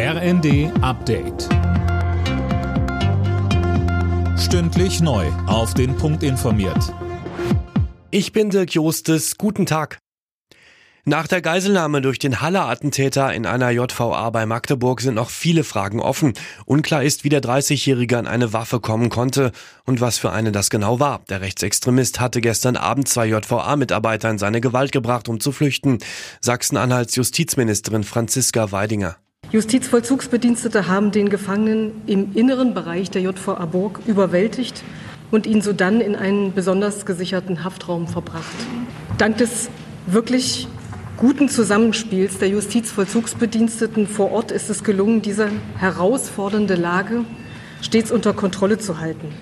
RND Update. Stündlich neu. Auf den Punkt informiert. Ich bin Dirk Jostes. Guten Tag. Nach der Geiselnahme durch den Halle-Attentäter in einer JVA bei Magdeburg sind noch viele Fragen offen. Unklar ist, wie der 30-Jährige an eine Waffe kommen konnte und was für eine das genau war. Der Rechtsextremist hatte gestern Abend zwei JVA-Mitarbeiter in seine Gewalt gebracht, um zu flüchten. Sachsen-Anhalts Justizministerin Franziska Weidinger. Justizvollzugsbedienstete haben den Gefangenen im inneren Bereich der JVA Burg überwältigt und ihn sodann in einen besonders gesicherten Haftraum verbracht. Dank des wirklich guten Zusammenspiels der Justizvollzugsbediensteten vor Ort ist es gelungen, diese herausfordernde Lage stets unter Kontrolle zu halten.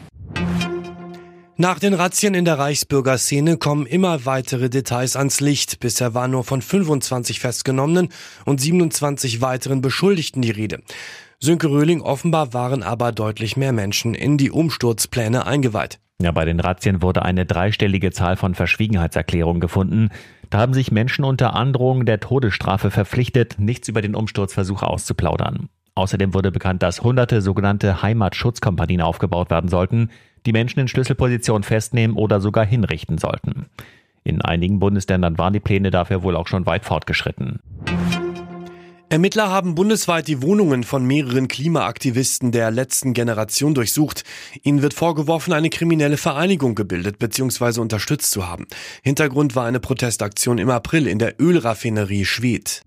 Nach den Razzien in der Reichsbürgerszene kommen immer weitere Details ans Licht. Bisher war nur von 25 Festgenommenen und 27 weiteren Beschuldigten die Rede. Sönke Röhling offenbar waren aber deutlich mehr Menschen in die Umsturzpläne eingeweiht. Ja, bei den Razzien wurde eine dreistellige Zahl von Verschwiegenheitserklärungen gefunden. Da haben sich Menschen unter Androhung der Todesstrafe verpflichtet, nichts über den Umsturzversuch auszuplaudern. Außerdem wurde bekannt, dass hunderte sogenannte Heimatschutzkompanien aufgebaut werden sollten, die Menschen in Schlüsselpositionen festnehmen oder sogar hinrichten sollten. In einigen Bundesländern waren die Pläne dafür wohl auch schon weit fortgeschritten. Ermittler haben bundesweit die Wohnungen von mehreren Klimaaktivisten der letzten Generation durchsucht. Ihnen wird vorgeworfen, eine kriminelle Vereinigung gebildet bzw. unterstützt zu haben. Hintergrund war eine Protestaktion im April in der Ölraffinerie Schwedt.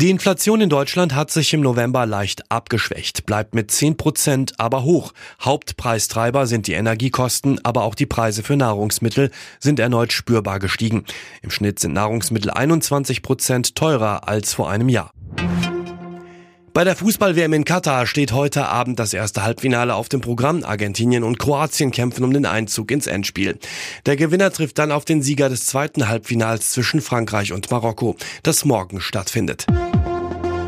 Die Inflation in Deutschland hat sich im November leicht abgeschwächt, bleibt mit 10 Prozent aber hoch. Hauptpreistreiber sind die Energiekosten, aber auch die Preise für Nahrungsmittel sind erneut spürbar gestiegen. Im Schnitt sind Nahrungsmittel 21 Prozent teurer als vor einem Jahr. Bei der Fußball-WM in Katar steht heute Abend das erste Halbfinale auf dem Programm. Argentinien und Kroatien kämpfen um den Einzug ins Endspiel. Der Gewinner trifft dann auf den Sieger des zweiten Halbfinals zwischen Frankreich und Marokko, das morgen stattfindet.